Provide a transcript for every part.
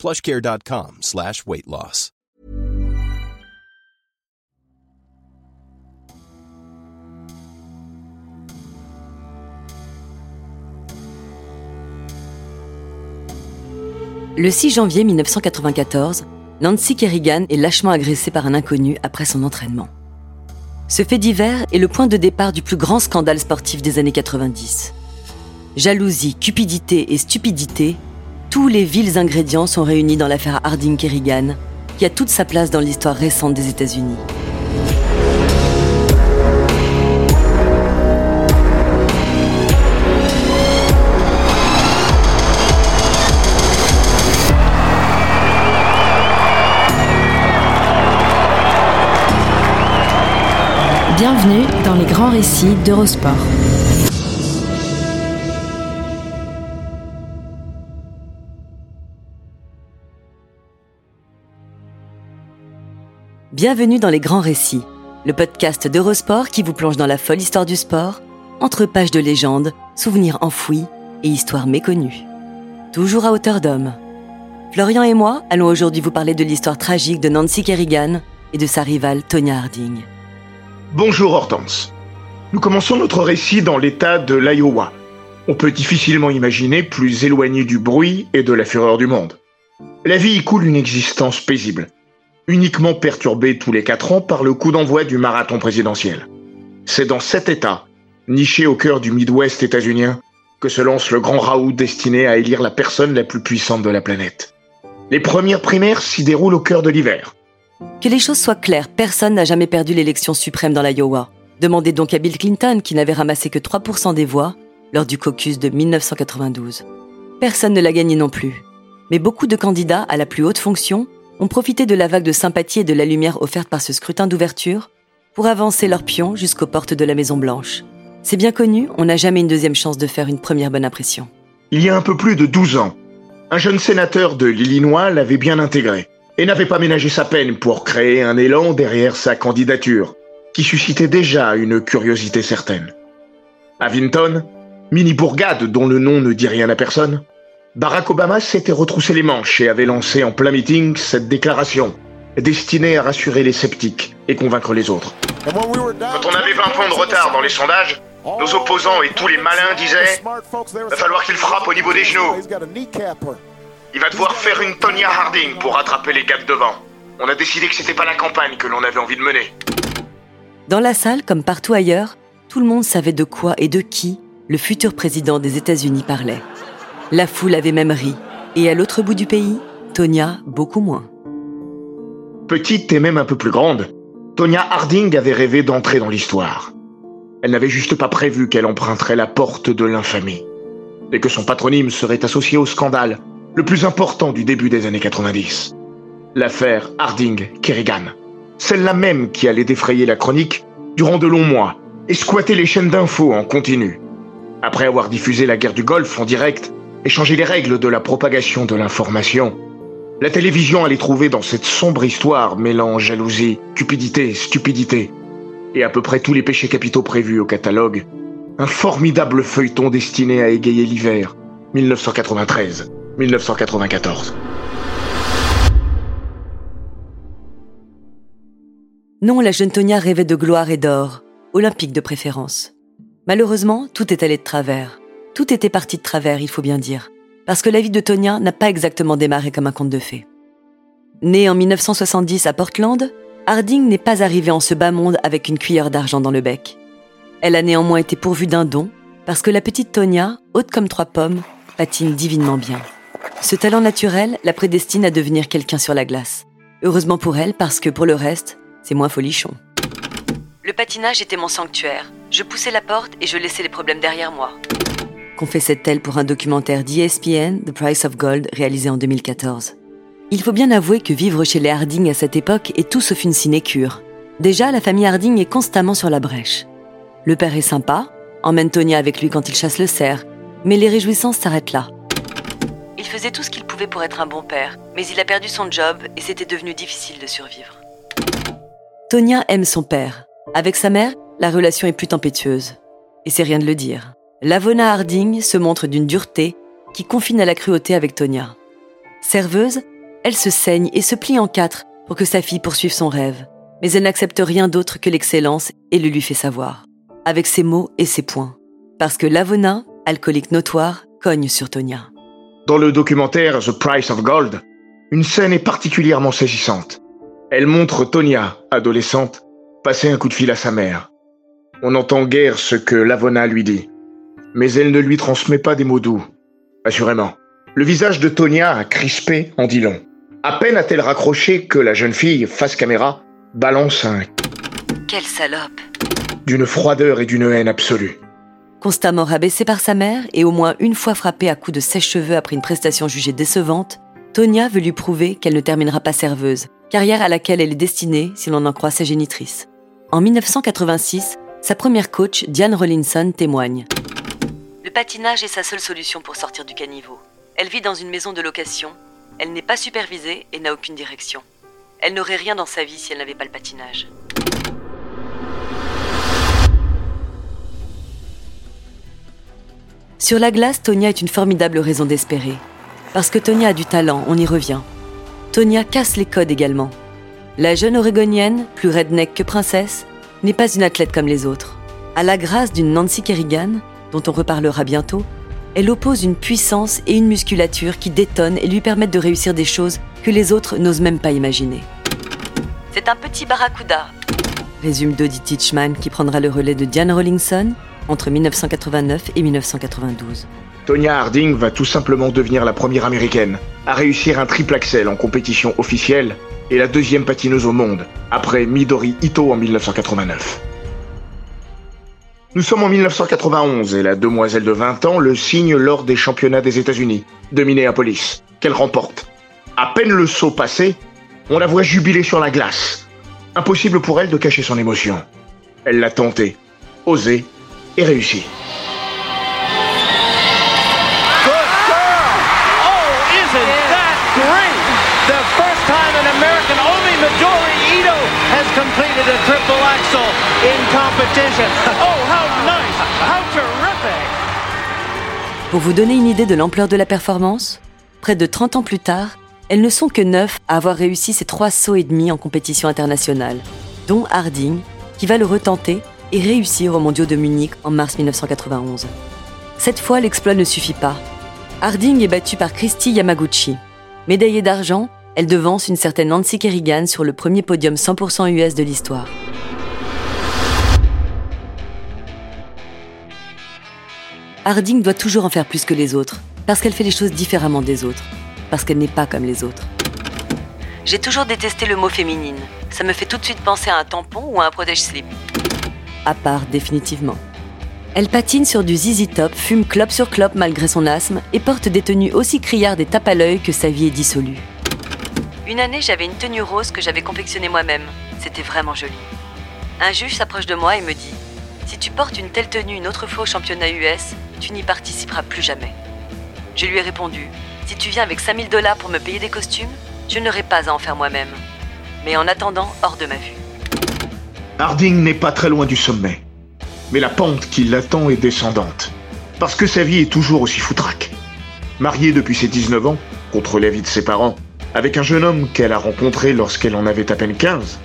plushcare.com slash weight loss. Le 6 janvier 1994, Nancy Kerrigan est lâchement agressée par un inconnu après son entraînement. Ce fait divers est le point de départ du plus grand scandale sportif des années 90. Jalousie, cupidité et stupidité, tous les vils ingrédients sont réunis dans l'affaire Harding-Kerrigan, qui a toute sa place dans l'histoire récente des États-Unis. Bienvenue dans les grands récits d'Eurosport. Bienvenue dans les grands récits, le podcast d'Eurosport qui vous plonge dans la folle histoire du sport, entre pages de légendes, souvenirs enfouis et histoires méconnues. Toujours à hauteur d'homme. Florian et moi allons aujourd'hui vous parler de l'histoire tragique de Nancy Kerrigan et de sa rivale Tonya Harding. Bonjour Hortense. Nous commençons notre récit dans l'état de l'Iowa. On peut difficilement imaginer plus éloigné du bruit et de la fureur du monde. La vie y coule une existence paisible, uniquement perturbée tous les quatre ans par le coup d'envoi du marathon présidentiel. C'est dans cet état, niché au cœur du Midwest états-unien, que se lance le grand raout destiné à élire la personne la plus puissante de la planète. Les premières primaires s'y déroulent au cœur de l'hiver. Que les choses soient claires, personne n'a jamais perdu l'élection suprême dans l'Iowa. Demandez donc à Bill Clinton, qui n'avait ramassé que 3% des voix lors du caucus de 1992. Personne ne l'a gagné non plus. Mais beaucoup de candidats à la plus haute fonction ont profité de la vague de sympathie et de la lumière offerte par ce scrutin d'ouverture pour avancer leur pion jusqu'aux portes de la Maison-Blanche. C'est bien connu, on n'a jamais une deuxième chance de faire une première bonne impression. Il y a un peu plus de 12 ans, un jeune sénateur de l'Illinois l'avait bien intégré et n'avait pas ménagé sa peine pour créer un élan derrière sa candidature, qui suscitait déjà une curiosité certaine. À Vinton, mini-bourgade dont le nom ne dit rien à personne, Barack Obama s'était retroussé les manches et avait lancé en plein meeting cette déclaration, destinée à rassurer les sceptiques et convaincre les autres. Quand on avait 20 points de retard dans les sondages, nos opposants et tous les malins disaient Va falloir qu'il frappe au niveau des genoux. Il va devoir faire une Tonya Harding pour rattraper les gars de devant. On a décidé que c'était pas la campagne que l'on avait envie de mener. Dans la salle, comme partout ailleurs, tout le monde savait de quoi et de qui le futur président des États-Unis parlait. La foule avait même ri. Et à l'autre bout du pays, Tonya beaucoup moins. Petite et même un peu plus grande, Tonya Harding avait rêvé d'entrer dans l'histoire. Elle n'avait juste pas prévu qu'elle emprunterait la porte de l'infamie. Et que son patronyme serait associé au scandale le plus important du début des années 90. L'affaire Harding-Kerrigan. Celle-là même qui allait défrayer la chronique durant de longs mois et squatter les chaînes d'infos en continu. Après avoir diffusé la guerre du Golfe en direct et changé les règles de la propagation de l'information, la télévision allait trouver dans cette sombre histoire mêlant jalousie, cupidité, stupidité et à peu près tous les péchés capitaux prévus au catalogue, un formidable feuilleton destiné à égayer l'hiver 1993. 1994. Non, la jeune Tonia rêvait de gloire et d'or, olympique de préférence. Malheureusement, tout est allé de travers. Tout était parti de travers, il faut bien dire. Parce que la vie de Tonia n'a pas exactement démarré comme un conte de fées. Née en 1970 à Portland, Harding n'est pas arrivée en ce bas monde avec une cuillère d'argent dans le bec. Elle a néanmoins été pourvue d'un don, parce que la petite Tonia, haute comme trois pommes, patine divinement bien. Ce talent naturel la prédestine à devenir quelqu'un sur la glace. Heureusement pour elle, parce que pour le reste, c'est moins folichon. Le patinage était mon sanctuaire. Je poussais la porte et je laissais les problèmes derrière moi. Confessait-elle pour un documentaire d'ESPN, The Price of Gold, réalisé en 2014. Il faut bien avouer que vivre chez les Harding à cette époque est tout sauf une sinécure. Déjà, la famille Harding est constamment sur la brèche. Le père est sympa, emmène Tonya avec lui quand il chasse le cerf, mais les réjouissances s'arrêtent là. Il faisait tout ce qu'il pouvait pour être un bon père, mais il a perdu son job et c'était devenu difficile de survivre. Tonya aime son père. Avec sa mère, la relation est plus tempétueuse. Et c'est rien de le dire. Lavona Harding se montre d'une dureté qui confine à la cruauté avec Tonya. Serveuse, elle se saigne et se plie en quatre pour que sa fille poursuive son rêve. Mais elle n'accepte rien d'autre que l'excellence et le lui fait savoir. Avec ses mots et ses points. Parce que Lavona, alcoolique notoire, cogne sur Tonya. Dans le documentaire The Price of Gold, une scène est particulièrement saisissante. Elle montre Tonya, adolescente, passer un coup de fil à sa mère. On n'entend guère ce que Lavona lui dit mais elle ne lui transmet pas des mots doux. Assurément. Le visage de Tonia, crispé, en dit long. À peine a-t-elle raccroché que la jeune fille, face caméra, balance un Quelle salope d'une froideur et d'une haine absolue. Constamment rabaissée par sa mère et au moins une fois frappée à coups de sèche-cheveux après une prestation jugée décevante, Tonia veut lui prouver qu'elle ne terminera pas serveuse, carrière à laquelle elle est destinée si l'on en croit sa génitrice. En 1986, sa première coach, Diane Rollinson, témoigne. Le patinage est sa seule solution pour sortir du caniveau. Elle vit dans une maison de location, elle n'est pas supervisée et n'a aucune direction. Elle n'aurait rien dans sa vie si elle n'avait pas le patinage. Sur la glace, Tonya est une formidable raison d'espérer. Parce que Tonya a du talent, on y revient. Tonya casse les codes également. La jeune Orégonienne, plus redneck que princesse, n'est pas une athlète comme les autres. À la grâce d'une Nancy Kerrigan, dont on reparlera bientôt, elle oppose une puissance et une musculature qui détonnent et lui permettent de réussir des choses que les autres n'osent même pas imaginer. C'est un petit barracuda, résume Dodie Teachman qui prendra le relais de Diane Rawlinson entre 1989 et 1992. Tonya Harding va tout simplement devenir la première américaine à réussir un triple axel en compétition officielle et la deuxième patineuse au monde, après Midori Ito en 1989. Nous sommes en 1991 et la demoiselle de 20 ans le signe lors des championnats des États-Unis, de Minneapolis, qu'elle remporte. À peine le saut passé, on la voit jubiler sur la glace. Impossible pour elle de cacher son émotion. Elle l'a tenté, osé et réussi. Completed a triple axel in competition. Oh, how nice! How terrific! Pour vous donner une idée de l'ampleur de la performance, près de 30 ans plus tard, elles ne sont que neuf à avoir réussi ces trois sauts et demi en compétition internationale, dont Harding, qui va le retenter et réussir aux mondiaux de Munich en mars 1991. Cette fois, l'exploit ne suffit pas. Harding est battue par Christy Yamaguchi. Médaillée d'argent, elle devance une certaine Nancy Kerrigan sur le premier podium 100% US de l'histoire. Harding doit toujours en faire plus que les autres, parce qu'elle fait les choses différemment des autres, parce qu'elle n'est pas comme les autres. J'ai toujours détesté le mot féminine. Ça me fait tout de suite penser à un tampon ou à un protège-slip. À part, définitivement. Elle patine sur du zizi top, fume clope sur clope malgré son asthme et porte des tenues aussi criardes et tape à l'œil que sa vie est dissolue. Une année, j'avais une tenue rose que j'avais confectionnée moi-même. C'était vraiment joli. Un juge s'approche de moi et me dit Si tu portes une telle tenue une autre fois au championnat US, tu n'y participeras plus jamais. Je lui ai répondu Si tu viens avec 5000 dollars pour me payer des costumes, je n'aurai pas à en faire moi-même. Mais en attendant, hors de ma vue. Harding n'est pas très loin du sommet. Mais la pente qui l'attend est descendante. Parce que sa vie est toujours aussi foutraque. Mariée depuis ses 19 ans, contre l'avis de ses parents, avec un jeune homme qu'elle a rencontré lorsqu'elle en avait à peine 15.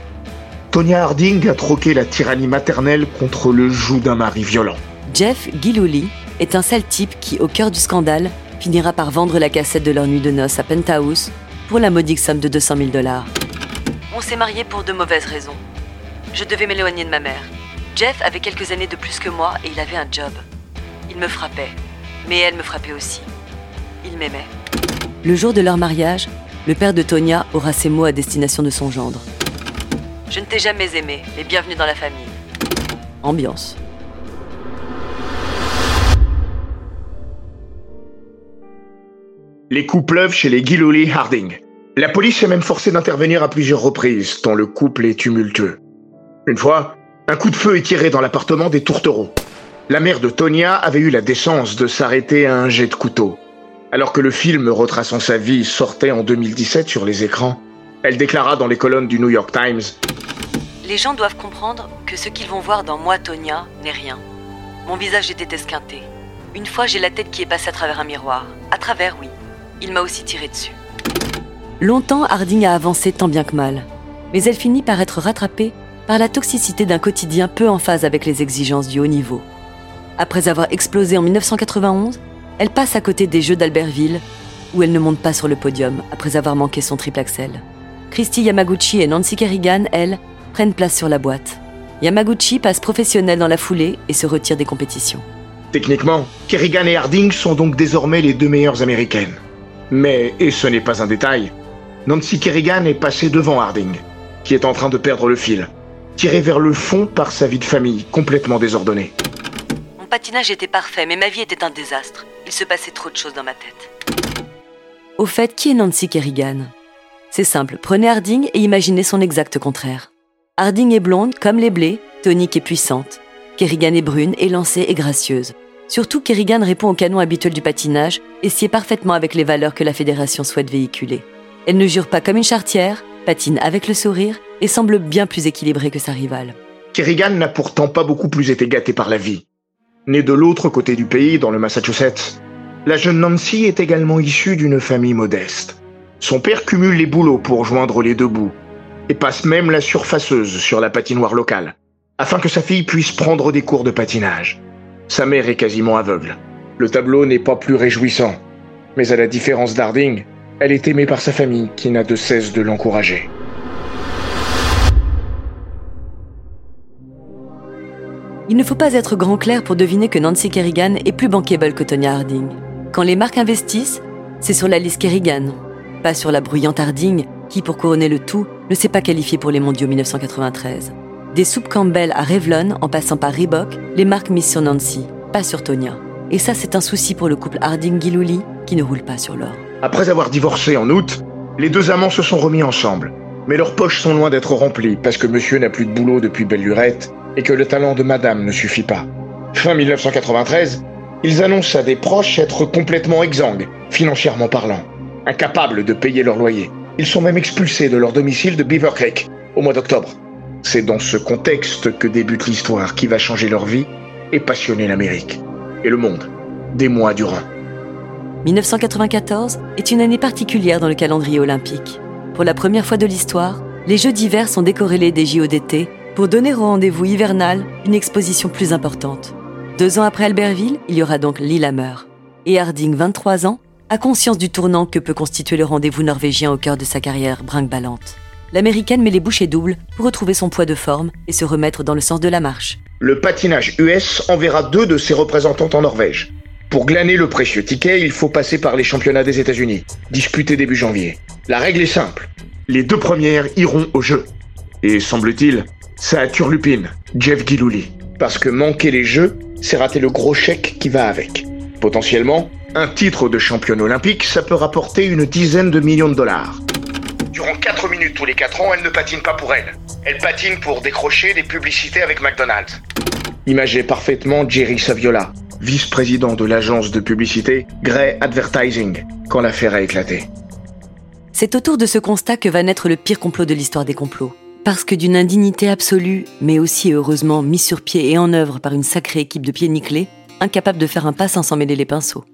Tonya Harding a troqué la tyrannie maternelle contre le joug d'un mari violent. Jeff Gilhooley est un sale type qui, au cœur du scandale, finira par vendre la cassette de leur nuit de noces à Penthouse pour la modique somme de 200 000 dollars. On s'est mariés pour de mauvaises raisons. Je devais m'éloigner de ma mère. Jeff avait quelques années de plus que moi et il avait un job. Il me frappait, mais elle me frappait aussi. Il m'aimait. Le jour de leur mariage, le père de Tonya aura ces mots à destination de son gendre. Je ne t'ai jamais aimé, mais bienvenue dans la famille. Ambiance. Les coups pleuvent chez les Gilhooley Harding. La police est même forcée d'intervenir à plusieurs reprises, tant le couple est tumultueux. Une fois, un coup de feu est tiré dans l'appartement des tourtereaux. La mère de Tonya avait eu la décence de s'arrêter à un jet de couteau. Alors que le film retraçant sa vie sortait en 2017 sur les écrans, elle déclara dans les colonnes du New York Times Les gens doivent comprendre que ce qu'ils vont voir dans moi, Tonya, n'est rien. Mon visage était esquinté. Une fois, j'ai la tête qui est passée à travers un miroir. À travers, oui. Il m'a aussi tiré dessus. Longtemps, Harding a avancé tant bien que mal. Mais elle finit par être rattrapée par la toxicité d'un quotidien peu en phase avec les exigences du haut niveau. Après avoir explosé en 1991, elle passe à côté des Jeux d'Albertville, où elle ne monte pas sur le podium après avoir manqué son triple axel. Christy Yamaguchi et Nancy Kerrigan, elles, prennent place sur la boîte. Yamaguchi passe professionnel dans la foulée et se retire des compétitions. Techniquement, Kerrigan et Harding sont donc désormais les deux meilleures américaines. Mais, et ce n'est pas un détail, Nancy Kerrigan est passée devant Harding, qui est en train de perdre le fil, tiré vers le fond par sa vie de famille complètement désordonnée. Mon patinage était parfait, mais ma vie était un désastre. Il se passait trop de choses dans ma tête. Au fait, qui est Nancy Kerrigan? C'est simple, prenez Harding et imaginez son exact contraire. Harding est blonde, comme les blés, tonique et puissante. Kerrigan est brune, élancée et gracieuse. Surtout, Kerrigan répond au canon habituel du patinage et sied parfaitement avec les valeurs que la fédération souhaite véhiculer. Elle ne jure pas comme une chartière, patine avec le sourire et semble bien plus équilibrée que sa rivale. Kerrigan n'a pourtant pas beaucoup plus été gâtée par la vie. Née de l'autre côté du pays, dans le Massachusetts, la jeune Nancy est également issue d'une famille modeste. Son père cumule les boulots pour joindre les deux bouts et passe même la surfaceuse sur la patinoire locale, afin que sa fille puisse prendre des cours de patinage. Sa mère est quasiment aveugle. Le tableau n'est pas plus réjouissant, mais à la différence d'Harding, elle est aimée par sa famille qui n'a de cesse de l'encourager. Il ne faut pas être grand clair pour deviner que Nancy Kerrigan est plus bankable que Tonya Harding. Quand les marques investissent, c'est sur la liste Kerrigan, pas sur la bruyante Harding qui, pour couronner le tout, ne s'est pas qualifiée pour les mondiaux 1993. Des soupes Campbell à Revlon en passant par Reebok, les marques misent sur Nancy, pas sur Tonya. Et ça, c'est un souci pour le couple Harding-Gilouli qui ne roule pas sur l'or. Après avoir divorcé en août, les deux amants se sont remis ensemble. Mais leurs poches sont loin d'être remplies parce que monsieur n'a plus de boulot depuis belle lurette et que le talent de madame ne suffit pas. Fin 1993, ils annoncent à des proches être complètement exsangues, financièrement parlant, incapables de payer leur loyer. Ils sont même expulsés de leur domicile de Beaver Creek au mois d'octobre. C'est dans ce contexte que débute l'histoire qui va changer leur vie et passionner l'Amérique et le monde des mois durant. 1994 est une année particulière dans le calendrier olympique. Pour la première fois de l'histoire, les Jeux d'hiver sont décorrélés des JO d'été pour donner au rendez-vous hivernal une exposition plus importante. Deux ans après Albertville, il y aura donc Lillehammer. Et Harding, 23 ans, a conscience du tournant que peut constituer le rendez-vous norvégien au cœur de sa carrière brinque-ballante. L'américaine met les bouchées doubles pour retrouver son poids de forme et se remettre dans le sens de la marche. Le patinage US enverra deux de ses représentantes en Norvège. Pour glaner le précieux ticket, il faut passer par les championnats des États-Unis, disputés début janvier. La règle est simple. Les deux premières iront au jeu. Et semble-t-il, ça a turlupine, Jeff Gilouli. Parce que manquer les jeux, c'est rater le gros chèque qui va avec. Potentiellement, un titre de championne olympique, ça peut rapporter une dizaine de millions de dollars. Durant 4 minutes tous les 4 ans, elle ne patine pas pour elle. Elle patine pour décrocher des publicités avec McDonald's. Imagez parfaitement Jerry Saviola, vice-président de l'agence de publicité Grey Advertising, quand l'affaire a éclaté. C'est autour de ce constat que va naître le pire complot de l'histoire des complots. Parce que d'une indignité absolue, mais aussi heureusement mise sur pied et en œuvre par une sacrée équipe de pieds nickelés, incapable de faire un pas sans s'en mêler les pinceaux.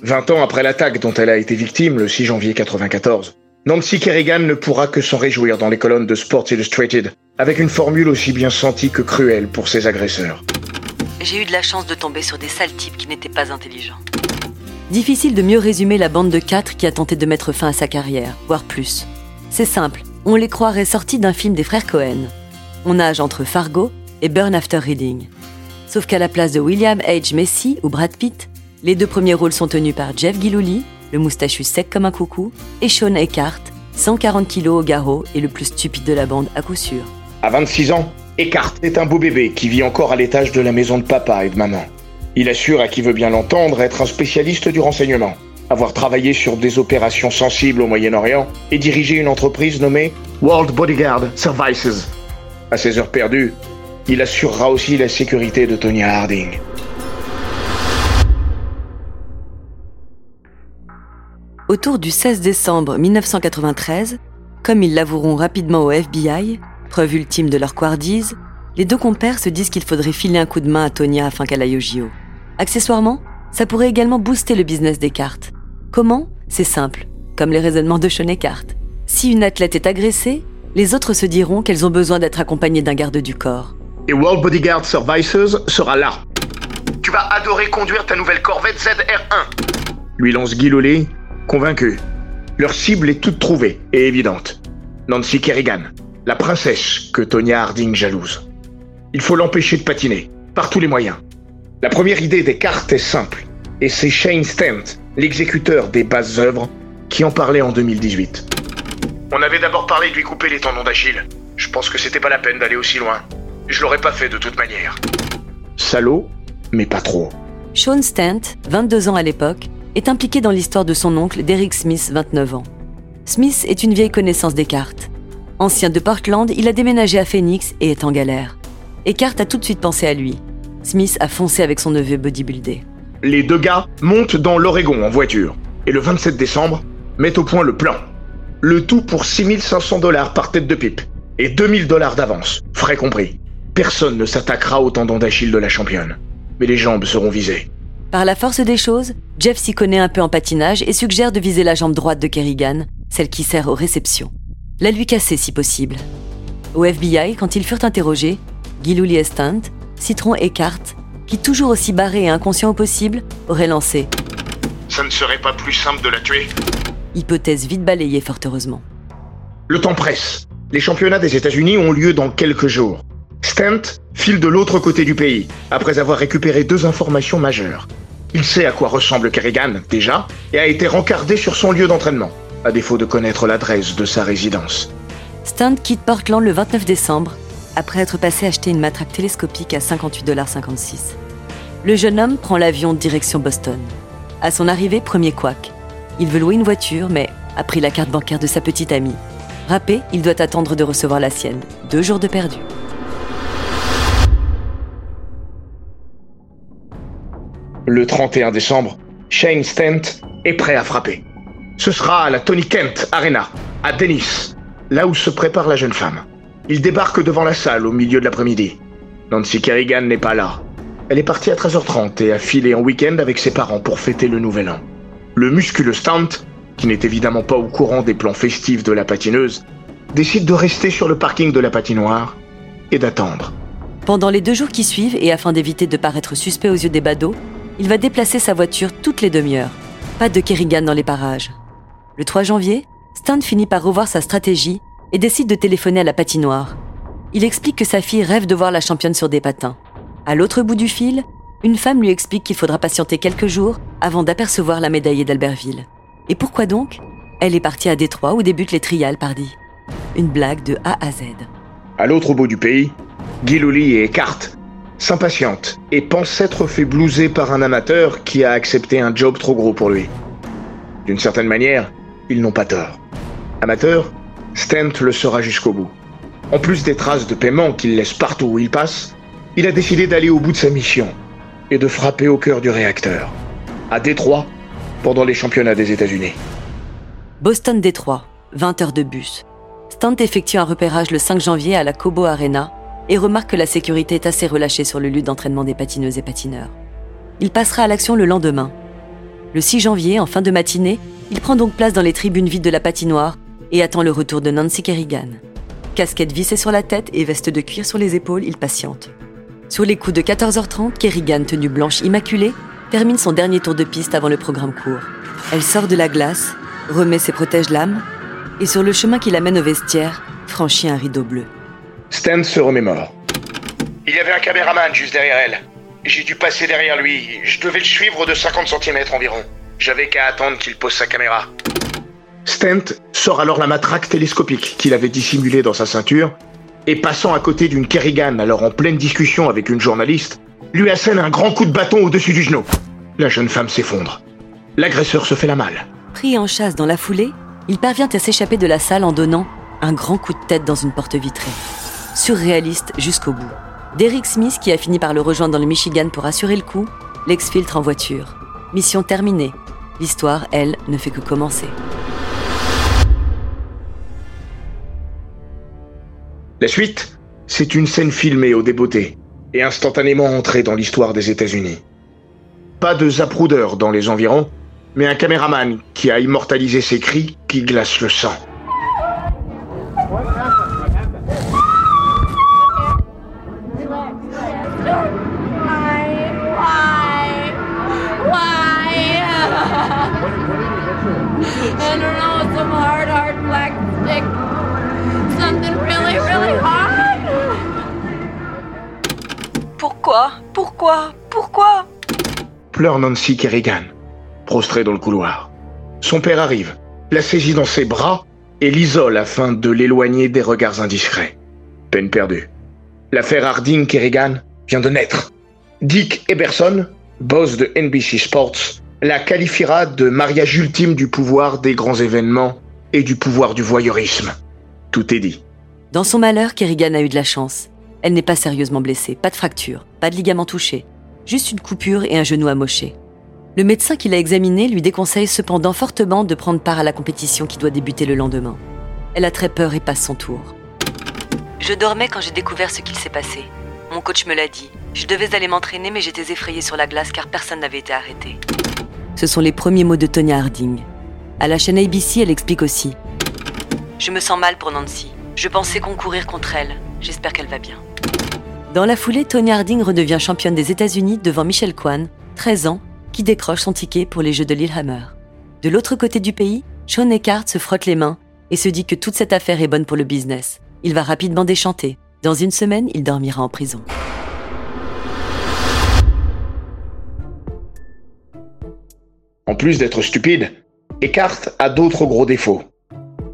20 ans après l'attaque dont elle a été victime le 6 janvier 94, Nancy Kerrigan ne pourra que s'en réjouir dans les colonnes de Sports Illustrated, avec une formule aussi bien sentie que cruelle pour ses agresseurs. J'ai eu de la chance de tomber sur des sales types qui n'étaient pas intelligents. Difficile de mieux résumer la bande de quatre qui a tenté de mettre fin à sa carrière, voire plus. C'est simple, on les croirait sortis d'un film des frères Cohen. On nage entre Fargo et Burn After Reading. Sauf qu'à la place de William H. Macy ou Brad Pitt, les deux premiers rôles sont tenus par Jeff Gillooly, le moustachu sec comme un coucou, et Sean Eckhart, 140 kilos au garrot et le plus stupide de la bande à coup sûr. À 26 ans, Eckhart est un beau bébé qui vit encore à l'étage de la maison de papa et de maman. Il assure à qui veut bien l'entendre être un spécialiste du renseignement. Avoir travaillé sur des opérations sensibles au Moyen-Orient et dirigé une entreprise nommée World Bodyguard Services. À ses heures perdues, il assurera aussi la sécurité de Tonya Harding. Autour du 16 décembre 1993, comme ils l'avoueront rapidement au FBI, preuve ultime de leur quardise, les deux compères se disent qu'il faudrait filer un coup de main à Tonya afin qu'elle aille au JO. Accessoirement, ça pourrait également booster le business des cartes. Comment? C'est simple, comme les raisonnements de Sean Cartes. Si une athlète est agressée, les autres se diront qu'elles ont besoin d'être accompagnées d'un garde du corps. Et World Bodyguard Services sera là. Tu vas adorer conduire ta nouvelle Corvette ZR1. Lui lance Guy Lollet, convaincu. Leur cible est toute trouvée et évidente. Nancy Kerrigan, la princesse que Tonya Harding jalouse. Il faut l'empêcher de patiner, par tous les moyens. La première idée des cartes est simple, et c'est Shane Stent, l'exécuteur des bases œuvres, qui en parlait en 2018. On avait d'abord parlé de lui couper les tendons d'Achille. Je pense que c'était pas la peine d'aller aussi loin. Je l'aurais pas fait de toute manière. Salaud, mais pas trop. Sean Stent, 22 ans à l'époque, est impliqué dans l'histoire de son oncle Derek Smith, 29 ans. Smith est une vieille connaissance des cartes. Ancien de Portland, il a déménagé à Phoenix et est en galère. Eckhart a tout de suite pensé à lui. Smith a foncé avec son neveu bodybuildé. Les deux gars montent dans l'Oregon en voiture et le 27 décembre mettent au point le plan. Le tout pour 6500 dollars par tête de pipe et 2000 dollars d'avance, frais compris. Personne ne s'attaquera au tendon d'Achille de la championne, mais les jambes seront visées. Par la force des choses, Jeff s'y connaît un peu en patinage et suggère de viser la jambe droite de Kerrigan, celle qui sert aux réceptions. La lui casser si possible. Au FBI, quand ils furent interrogés, Guy Estant, Citron et Carte, qui toujours aussi barré et inconscient au possible, auraient lancé Ça ne serait pas plus simple de la tuer? Hypothèse vite balayée fort heureusement. Le temps presse. Les championnats des États-Unis ont lieu dans quelques jours. Stent file de l'autre côté du pays, après avoir récupéré deux informations majeures. Il sait à quoi ressemble Kerrigan, déjà, et a été rencardé sur son lieu d'entraînement, à défaut de connaître l'adresse de sa résidence. Stent quitte Portland le 29 décembre, après être passé acheter une matraque télescopique à 58,56$. Le jeune homme prend l'avion direction Boston. À son arrivée, premier couac. Il veut louer une voiture, mais a pris la carte bancaire de sa petite amie. Rappé, il doit attendre de recevoir la sienne. Deux jours de perdu. Le 31 décembre, Shane Stent est prêt à frapper. Ce sera à la Tony Kent Arena, à Dennis, là où se prépare la jeune femme. Il débarque devant la salle au milieu de l'après-midi. Nancy Kerrigan n'est pas là. Elle est partie à 13h30 et a filé en week-end avec ses parents pour fêter le nouvel an. Le musculeux Stent, qui n'est évidemment pas au courant des plans festifs de la patineuse, décide de rester sur le parking de la patinoire et d'attendre. Pendant les deux jours qui suivent, et afin d'éviter de paraître suspect aux yeux des badauds, il va déplacer sa voiture toutes les demi-heures. Pas de Kerrigan dans les parages. Le 3 janvier, Stan finit par revoir sa stratégie et décide de téléphoner à la patinoire. Il explique que sa fille rêve de voir la championne sur des patins. À l'autre bout du fil, une femme lui explique qu'il faudra patienter quelques jours avant d'apercevoir la médaillée d'Albertville. Et pourquoi donc? Elle est partie à Détroit où débutent les trials, pardi. Une blague de A à Z. À l'autre bout du pays, Guy et Eckhart s'impatiente et pense s'être fait blouser par un amateur qui a accepté un job trop gros pour lui. D'une certaine manière, ils n'ont pas tort. Amateur, Stent le sera jusqu'au bout. En plus des traces de paiement qu'il laisse partout où il passe, il a décidé d'aller au bout de sa mission et de frapper au cœur du réacteur, à Détroit, pendant les championnats des États-Unis. Boston-Détroit, 20 heures de bus. Stent effectue un repérage le 5 janvier à la Cobo Arena et remarque que la sécurité est assez relâchée sur le lieu d'entraînement des patineuses et patineurs. Il passera à l'action le lendemain. Le 6 janvier, en fin de matinée, il prend donc place dans les tribunes vides de la patinoire et attend le retour de Nancy Kerrigan. Casquette vissée sur la tête et veste de cuir sur les épaules, il patiente. Sur les coups de 14h30, Kerrigan, tenue blanche immaculée, termine son dernier tour de piste avant le programme court. Elle sort de la glace, remet ses protèges-lames et sur le chemin qui l'amène au vestiaire, franchit un rideau bleu. Stan se remémore. Il y avait un caméraman juste derrière elle. J'ai dû passer derrière lui. Je devais le suivre de 50 cm environ. J'avais qu'à attendre qu'il pose sa caméra. Stent sort alors la matraque télescopique qu'il avait dissimulée dans sa ceinture et passant à côté d'une Kerrigan alors en pleine discussion avec une journaliste, lui assène un grand coup de bâton au-dessus du genou. La jeune femme s'effondre. L'agresseur se fait la malle. Pris en chasse dans la foulée, il parvient à s'échapper de la salle en donnant un grand coup de tête dans une porte vitrée. Surréaliste jusqu'au bout. Derrick Smith, qui a fini par le rejoindre dans le Michigan pour assurer le coup, l'exfiltre en voiture. Mission terminée. L'histoire, elle, ne fait que commencer. La suite, c'est une scène filmée au débeauté et instantanément entrée dans l'histoire des États-Unis. Pas de zapproudeur dans les environs, mais un caméraman qui a immortalisé ses cris qui glacent le sang. Pourquoi? Pourquoi? Pleure Nancy Kerrigan, prostrée dans le couloir. Son père arrive, la saisit dans ses bras et l'isole afin de l'éloigner des regards indiscrets. Peine perdue. L'affaire Harding Kerrigan vient de naître. Dick Eberson, boss de NBC Sports, la qualifiera de mariage ultime du pouvoir des grands événements et du pouvoir du voyeurisme. Tout est dit. Dans son malheur, Kerrigan a eu de la chance. Elle n'est pas sérieusement blessée, pas de fracture, pas de ligament touché, juste une coupure et un genou amoché. Le médecin qui l'a examinée lui déconseille cependant fortement de prendre part à la compétition qui doit débuter le lendemain. Elle a très peur et passe son tour. Je dormais quand j'ai découvert ce qu'il s'est passé. Mon coach me l'a dit. Je devais aller m'entraîner mais j'étais effrayée sur la glace car personne n'avait été arrêté. Ce sont les premiers mots de Tonya Harding. À la chaîne ABC, elle explique aussi. Je me sens mal pour Nancy. Je pensais concourir contre elle. J'espère qu'elle va bien. Dans la foulée, Tonya Harding redevient championne des États-Unis devant Michelle Kwan, 13 ans, qui décroche son ticket pour les Jeux de Lillehammer. De l'autre côté du pays, Sean Eckhart se frotte les mains et se dit que toute cette affaire est bonne pour le business. Il va rapidement déchanter. Dans une semaine, il dormira en prison. En plus d'être stupide, Eckhart a d'autres gros défauts.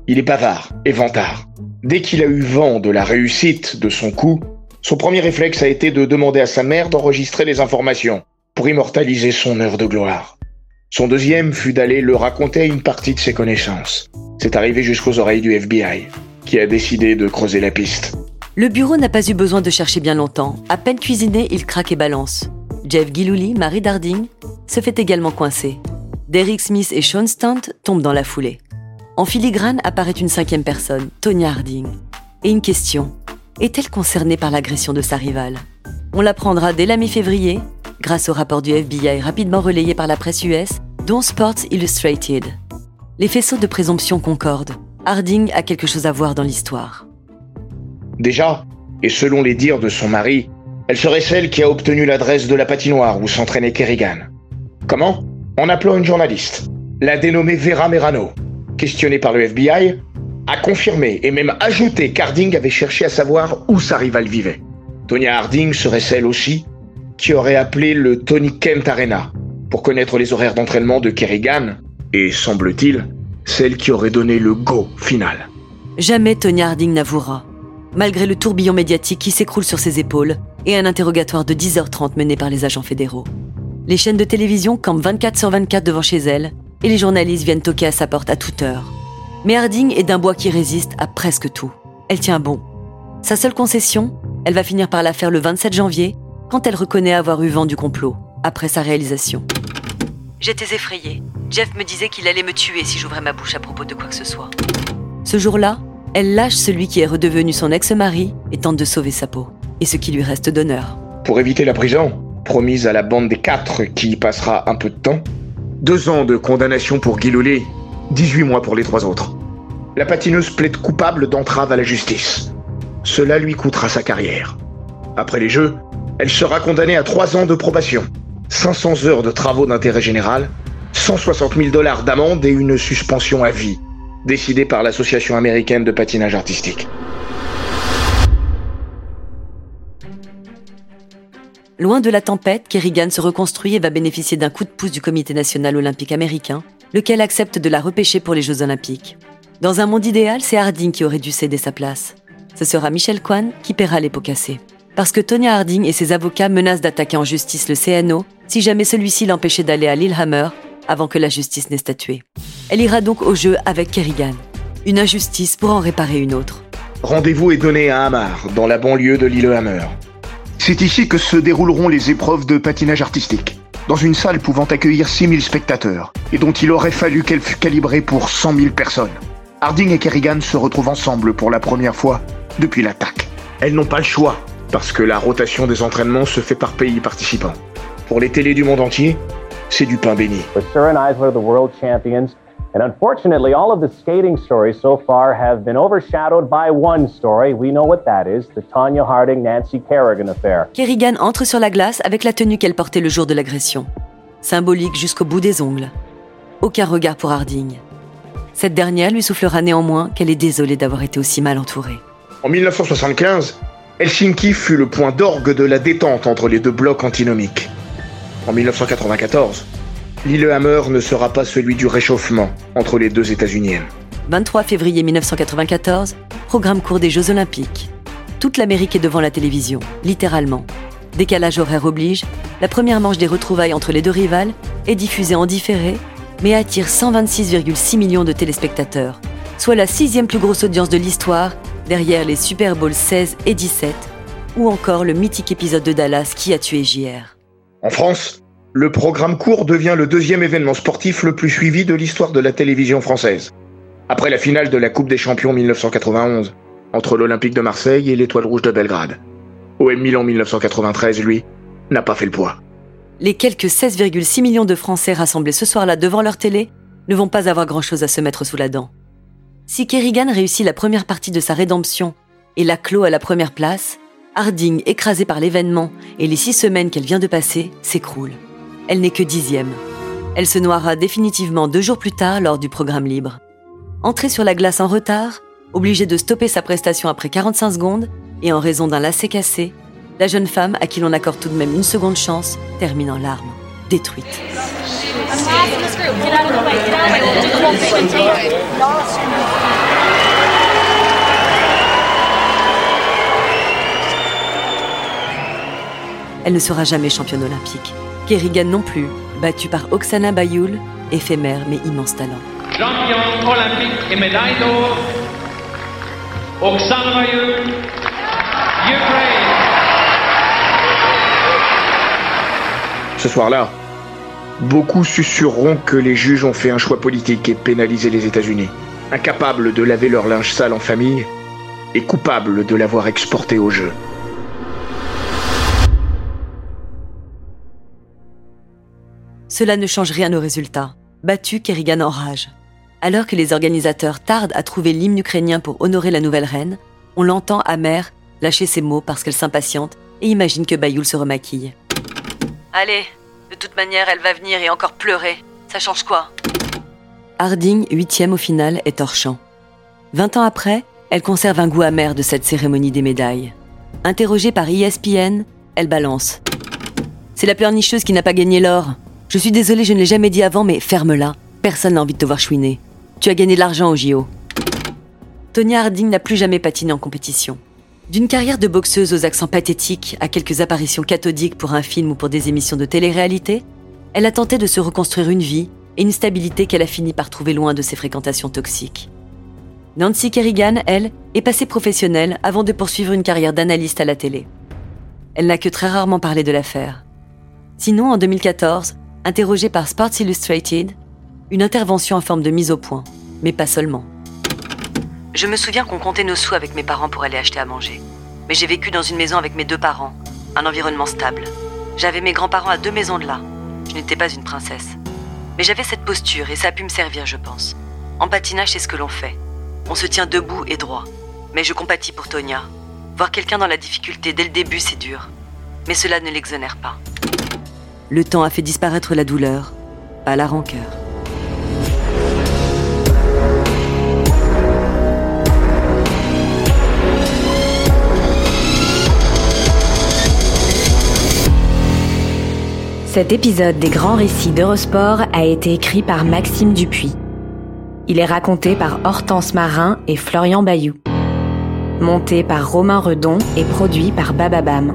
Il est bavard et vantard. Dès qu'il a eu vent de la réussite de son coup, son premier réflexe a été de demander à sa mère d'enregistrer les informations pour immortaliser son heure de gloire. Son deuxième fut d'aller le raconter à une partie de ses connaissances. C'est arrivé jusqu'aux oreilles du FBI, qui a décidé de creuser la piste. Le bureau n'a pas eu besoin de chercher bien longtemps. À peine cuisiné, il craque et balance. Jeff Gillouli, Marie Darding, se fait également coincer. Derrick Smith et Sean Stunt tombent dans la foulée. En filigrane apparaît une cinquième personne, Tonya Harding. Et une question. Est-elle concernée par l'agression de sa rivale? On l'apprendra dès la mi-février, grâce au rapport du FBI rapidement relayé par la presse US, dont Sports Illustrated. Les faisceaux de présomption concordent. Harding a quelque chose à voir dans l'histoire. Déjà, et selon les dires de son mari, elle serait celle qui a obtenu l'adresse de la patinoire où s'entraînait Kerrigan. Comment? En appelant une journaliste, la dénommée Vera Merano, questionnée par le FBI, a confirmé et même ajouté qu'Harding avait cherché à savoir où sa rivale vivait. Tonya Harding serait celle aussi qui aurait appelé le Tony Kent Arena pour connaître les horaires d'entraînement de Kerrigan et, semble-t-il, celle qui aurait donné le go final. Jamais Tonya Harding n'avouera, malgré le tourbillon médiatique qui s'écroule sur ses épaules et un interrogatoire de 10h30 mené par les agents fédéraux. Les chaînes de télévision campent 24 sur 24 devant chez elle et les journalistes viennent toquer à sa porte à toute heure. Mais Harding est d'un bois qui résiste à presque tout. Elle tient bon. Sa seule concession, elle va finir par la faire le 27 janvier, quand elle reconnaît avoir eu vent du complot, après sa réalisation. J'étais effrayée. Jeff me disait qu'il allait me tuer si j'ouvrais ma bouche à propos de quoi que ce soit. Ce jour-là, elle lâche celui qui est redevenu son ex-mari et tente de sauver sa peau, et ce qui lui reste d'honneur. Pour éviter la prison, promise à la bande des quatre qui y passera un peu de temps, deux ans de condamnation pour Guilloulet, 18 mois pour les trois autres. La patineuse plaide coupable d'entrave à la justice. Cela lui coûtera sa carrière. Après les Jeux, elle sera condamnée à trois ans de probation, 500 heures de travaux d'intérêt général, 160 000 dollars d'amende et une suspension à vie, décidée par l'Association américaine de patinage artistique. Loin de la tempête, Kerrigan se reconstruit et va bénéficier d'un coup de pouce du Comité national olympique américain, lequel accepte de la repêcher pour les Jeux olympiques. Dans un monde idéal, c'est Harding qui aurait dû céder sa place. Ce sera Michel Kwan qui paiera les pots cassés. Parce que Tonya Harding et ses avocats menacent d'attaquer en justice le CNO si jamais celui-ci l'empêchait d'aller à Lillehammer avant que la justice n'ait statué. Elle ira donc au jeu avec Kerrigan. Une injustice pour en réparer une autre. Rendez-vous est donné à Hamar, dans la banlieue de Lillehammer. C'est ici que se dérouleront les épreuves de patinage artistique, dans une salle pouvant accueillir 6000 spectateurs, et dont il aurait fallu qu'elle fût calibrée pour 100 000 personnes. Harding et Kerrigan se retrouvent ensemble pour la première fois depuis l'attaque. Elles n'ont pas le choix, parce que la rotation des entraînements se fait par pays participants. Pour les télés du monde entier, c'est du pain béni. and the world champions. And unfortunately, all of the skating stories so far have been overshadowed by one story. We know what that is the Tanya Harding Nancy Kerrigan affair. Kerrigan entre sur la glace avec la tenue qu'elle portait le jour de l'agression. Symbolique jusqu'au bout des ongles. Aucun regard pour Harding. Cette dernière lui soufflera néanmoins qu'elle est désolée d'avoir été aussi mal entourée. En 1975, Helsinki fut le point d'orgue de la détente entre les deux blocs antinomiques. En 1994, Lillehammer ne sera pas celui du réchauffement entre les deux États-Uniennes. 23 février 1994, programme court des Jeux Olympiques. Toute l'Amérique est devant la télévision, littéralement. Décalage horaire oblige, la première manche des retrouvailles entre les deux rivales est diffusée en différé, mais attire 126,6 millions de téléspectateurs, soit la sixième plus grosse audience de l'histoire, derrière les Super Bowls 16 et 17, ou encore le mythique épisode de Dallas qui a tué JR. En France, le programme court devient le deuxième événement sportif le plus suivi de l'histoire de la télévision française. Après la finale de la Coupe des Champions 1991, entre l'Olympique de Marseille et l'Étoile Rouge de Belgrade. OM Milan 1993, lui, n'a pas fait le poids. Les quelques 16,6 millions de Français rassemblés ce soir-là devant leur télé ne vont pas avoir grand-chose à se mettre sous la dent. Si Kerrigan réussit la première partie de sa rédemption et la clôt à la première place, Harding, écrasée par l'événement et les six semaines qu'elle vient de passer, s'écroule. Elle n'est que dixième. Elle se noiera définitivement deux jours plus tard lors du programme libre. Entrée sur la glace en retard, obligée de stopper sa prestation après 45 secondes et en raison d'un lacet cassé, la jeune femme, à qui l'on accorde tout de même une seconde chance, termine en larmes, détruite. Elle ne sera jamais championne olympique. Kerrigan non plus, battue par Oksana Bayoul, éphémère mais immense talent. Champion olympique et médaille d'or, Oksana Bayul, Ukraine. Ce soir-là, beaucoup susurreront que les juges ont fait un choix politique et pénalisé les États-Unis. Incapables de laver leur linge sale en famille et coupables de l'avoir exporté au jeu. Cela ne change rien au résultat. Battu, Kerrigan enrage. Alors que les organisateurs tardent à trouver l'hymne ukrainien pour honorer la nouvelle reine, on l'entend amère lâcher ses mots parce qu'elle s'impatiente et imagine que Bayoul se remaquille. Allez, de toute manière, elle va venir et encore pleurer. Ça change quoi? Harding, huitième au final, est hors champ. Vingt ans après, elle conserve un goût amer de cette cérémonie des médailles. Interrogée par ESPN, elle balance. C'est la pleurnicheuse qui n'a pas gagné l'or. Je suis désolée, je ne l'ai jamais dit avant, mais ferme-la. Personne n'a envie de te voir chouiner. Tu as gagné de l'argent au JO. Tonya Harding n'a plus jamais patiné en compétition. D'une carrière de boxeuse aux accents pathétiques à quelques apparitions cathodiques pour un film ou pour des émissions de télé-réalité, elle a tenté de se reconstruire une vie et une stabilité qu'elle a fini par trouver loin de ses fréquentations toxiques. Nancy Kerrigan, elle, est passée professionnelle avant de poursuivre une carrière d'analyste à la télé. Elle n'a que très rarement parlé de l'affaire. Sinon, en 2014, interrogée par Sports Illustrated, une intervention en forme de mise au point, mais pas seulement. Je me souviens qu'on comptait nos sous avec mes parents pour aller acheter à manger. Mais j'ai vécu dans une maison avec mes deux parents, un environnement stable. J'avais mes grands-parents à deux maisons de là. Je n'étais pas une princesse. Mais j'avais cette posture et ça a pu me servir, je pense. En patinage, c'est ce que l'on fait. On se tient debout et droit. Mais je compatis pour Tonya. Voir quelqu'un dans la difficulté dès le début, c'est dur. Mais cela ne l'exonère pas. Le temps a fait disparaître la douleur, pas la rancœur. Cet épisode des grands récits d'Eurosport a été écrit par Maxime Dupuis. Il est raconté par Hortense Marin et Florian Bayou. Monté par Romain Redon et produit par Bababam.